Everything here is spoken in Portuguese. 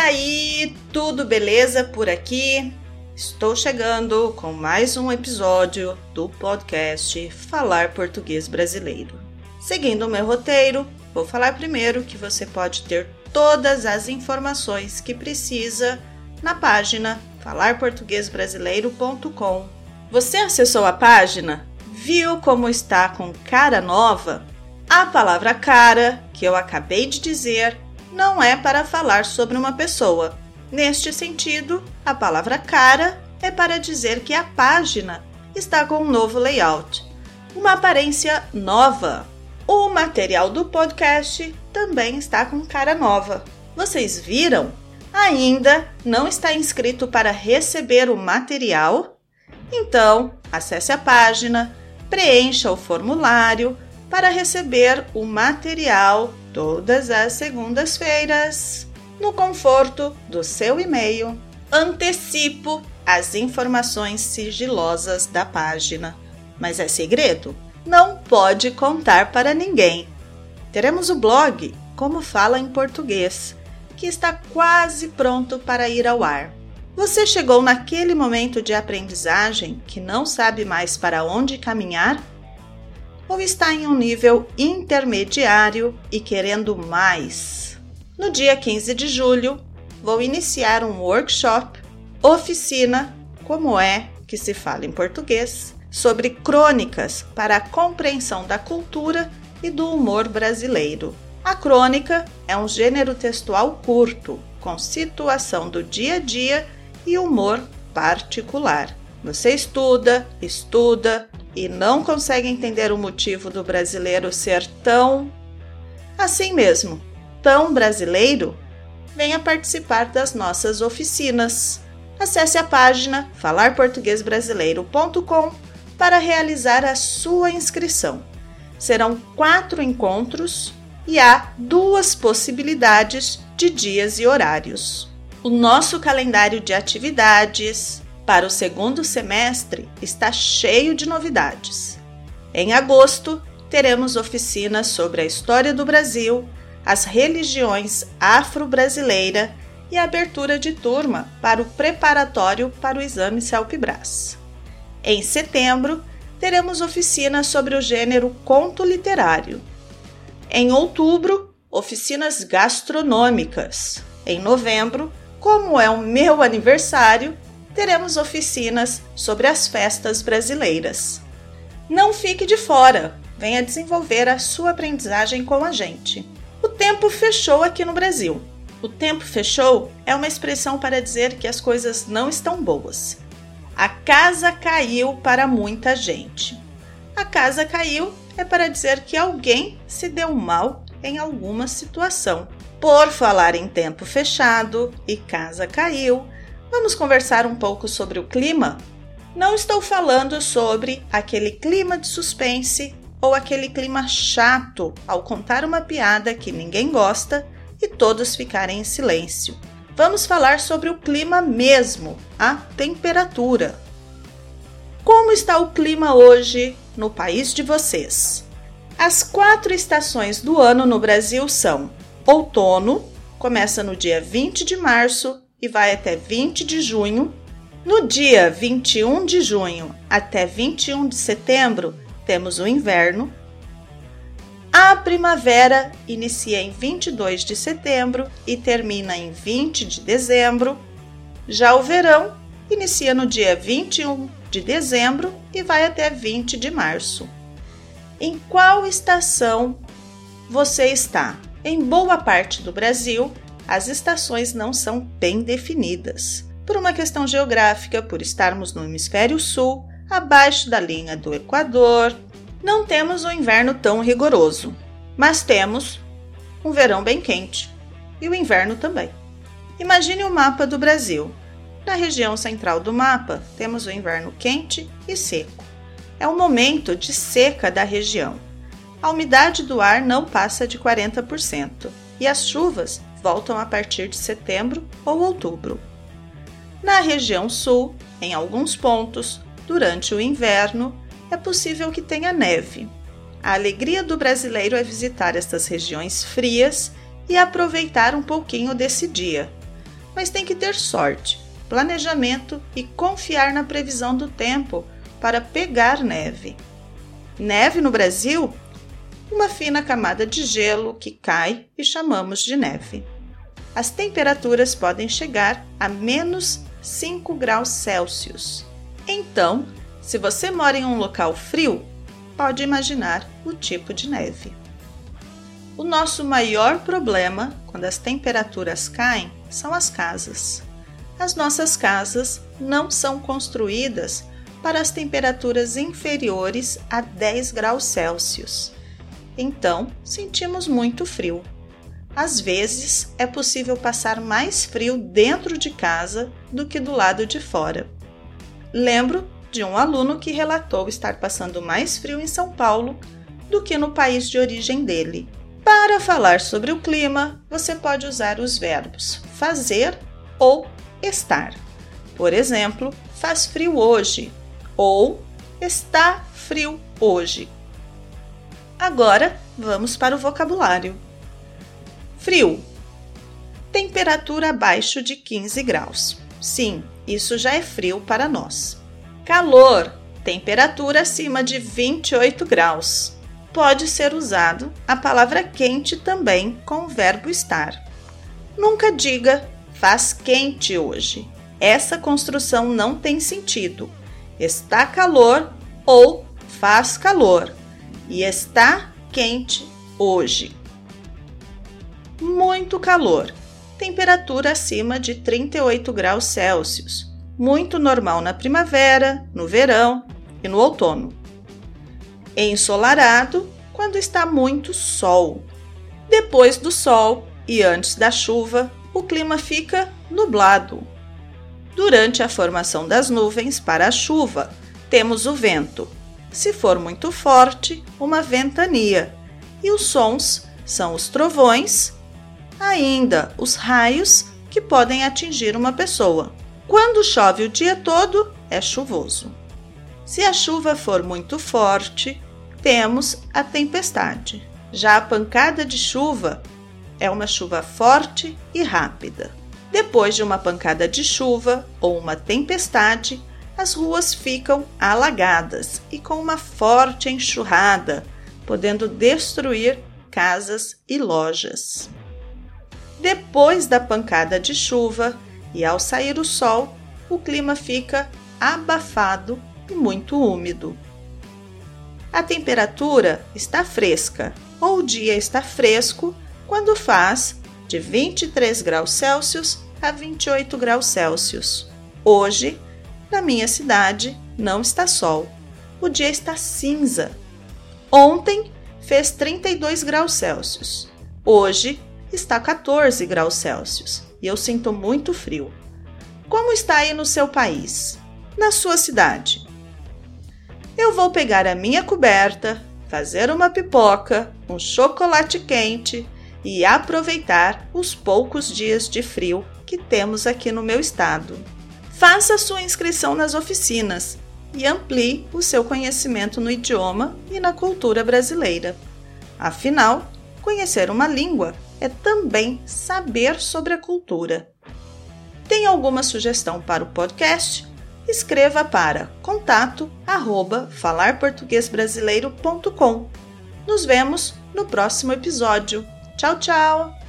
aí, tudo beleza por aqui? Estou chegando com mais um episódio do podcast Falar Português Brasileiro. Seguindo o meu roteiro, vou falar primeiro que você pode ter todas as informações que precisa na página falarportuguesbrasileiro.com. Você acessou a página? Viu como está com cara nova? A palavra cara, que eu acabei de dizer, não é para falar sobre uma pessoa. Neste sentido, a palavra cara é para dizer que a página está com um novo layout, uma aparência nova. O material do podcast também está com cara nova. Vocês viram? Ainda não está inscrito para receber o material? Então, acesse a página, preencha o formulário para receber o material todas as segundas-feiras. No conforto do seu e-mail, antecipo as informações sigilosas da página. Mas é segredo? Não pode contar para ninguém. Teremos o blog Como Fala em Português, que está quase pronto para ir ao ar. Você chegou naquele momento de aprendizagem que não sabe mais para onde caminhar? Ou está em um nível intermediário e querendo mais. No dia 15 de julho, vou iniciar um workshop, oficina, como é que se fala em português, sobre crônicas para a compreensão da cultura e do humor brasileiro. A crônica é um gênero textual curto, com situação do dia a dia e humor particular. Você estuda, estuda, e não consegue entender o motivo do brasileiro ser tão assim mesmo, tão brasileiro, venha participar das nossas oficinas. Acesse a página falarportuguesbrasileiro.com para realizar a sua inscrição. Serão quatro encontros e há duas possibilidades de dias e horários. O nosso calendário de atividades, para o segundo semestre está cheio de novidades. Em agosto, teremos oficinas sobre a história do Brasil, as religiões afro-brasileira e a abertura de turma para o preparatório para o exame CELPE-BRAS. Em setembro, teremos oficinas sobre o gênero conto literário. Em outubro, oficinas gastronômicas. Em novembro, como é o meu aniversário, teremos oficinas sobre as festas brasileiras. Não fique de fora, venha desenvolver a sua aprendizagem com a gente. O tempo fechou aqui no Brasil. O tempo fechou é uma expressão para dizer que as coisas não estão boas. A casa caiu para muita gente. A casa caiu é para dizer que alguém se deu mal em alguma situação. Por falar em tempo fechado e casa caiu, Vamos conversar um pouco sobre o clima? Não estou falando sobre aquele clima de suspense ou aquele clima chato ao contar uma piada que ninguém gosta e todos ficarem em silêncio. Vamos falar sobre o clima mesmo, a temperatura. Como está o clima hoje no país de vocês? As quatro estações do ano no Brasil são: outono, começa no dia 20 de março e vai até 20 de junho. No dia 21 de junho até 21 de setembro, temos o inverno. A primavera inicia em 22 de setembro e termina em 20 de dezembro. Já o verão inicia no dia 21 de dezembro e vai até 20 de março. Em qual estação você está? Em boa parte do Brasil, as estações não são bem definidas. Por uma questão geográfica, por estarmos no hemisfério sul, abaixo da linha do Equador, não temos um inverno tão rigoroso, mas temos um verão bem quente e o inverno também. Imagine o mapa do Brasil. Na região central do mapa, temos o inverno quente e seco. É o momento de seca da região. A umidade do ar não passa de 40% e as chuvas voltam a partir de setembro ou outubro. Na região sul, em alguns pontos, durante o inverno, é possível que tenha neve. A alegria do brasileiro é visitar estas regiões frias e aproveitar um pouquinho desse dia. mas tem que ter sorte, planejamento e confiar na previsão do tempo para pegar neve. Neve no Brasil? Uma fina camada de gelo que cai e chamamos de neve. As temperaturas podem chegar a menos 5 graus Celsius. Então, se você mora em um local frio, pode imaginar o tipo de neve. O nosso maior problema quando as temperaturas caem são as casas. As nossas casas não são construídas para as temperaturas inferiores a 10 graus Celsius. Então, sentimos muito frio. Às vezes, é possível passar mais frio dentro de casa do que do lado de fora. Lembro de um aluno que relatou estar passando mais frio em São Paulo do que no país de origem dele. Para falar sobre o clima, você pode usar os verbos fazer ou estar. Por exemplo, faz frio hoje ou está frio hoje. Agora vamos para o vocabulário. Frio. Temperatura abaixo de 15 graus. Sim, isso já é frio para nós. Calor. Temperatura acima de 28 graus. Pode ser usado a palavra quente também com o verbo estar. Nunca diga faz quente hoje. Essa construção não tem sentido. Está calor ou faz calor e está quente hoje muito calor, temperatura acima de 38 graus Celsius, muito normal na primavera, no verão e no outono. Ensolarado quando está muito sol. Depois do sol e antes da chuva, o clima fica nublado. Durante a formação das nuvens para a chuva, temos o vento. Se for muito forte, uma ventania. E os sons são os trovões ainda os raios que podem atingir uma pessoa. Quando chove o dia todo, é chuvoso. Se a chuva for muito forte, temos a tempestade. Já a pancada de chuva é uma chuva forte e rápida. Depois de uma pancada de chuva ou uma tempestade, as ruas ficam alagadas e com uma forte enxurrada, podendo destruir casas e lojas. Depois da pancada de chuva e ao sair o sol, o clima fica abafado e muito úmido. A temperatura está fresca, ou o dia está fresco quando faz de 23 graus Celsius a 28 graus Celsius. Hoje, na minha cidade, não está sol. O dia está cinza. Ontem fez 32 graus Celsius. Hoje está 14 graus Celsius e eu sinto muito frio. Como está aí no seu país? Na sua cidade? Eu vou pegar a minha coberta, fazer uma pipoca, um chocolate quente e aproveitar os poucos dias de frio que temos aqui no meu estado. Faça sua inscrição nas oficinas e amplie o seu conhecimento no idioma e na cultura brasileira. Afinal, conhecer uma língua é também saber sobre a cultura. Tem alguma sugestão para o podcast? Escreva para contato arroba falarportuguesbrasileiro.com. Nos vemos no próximo episódio. Tchau, tchau!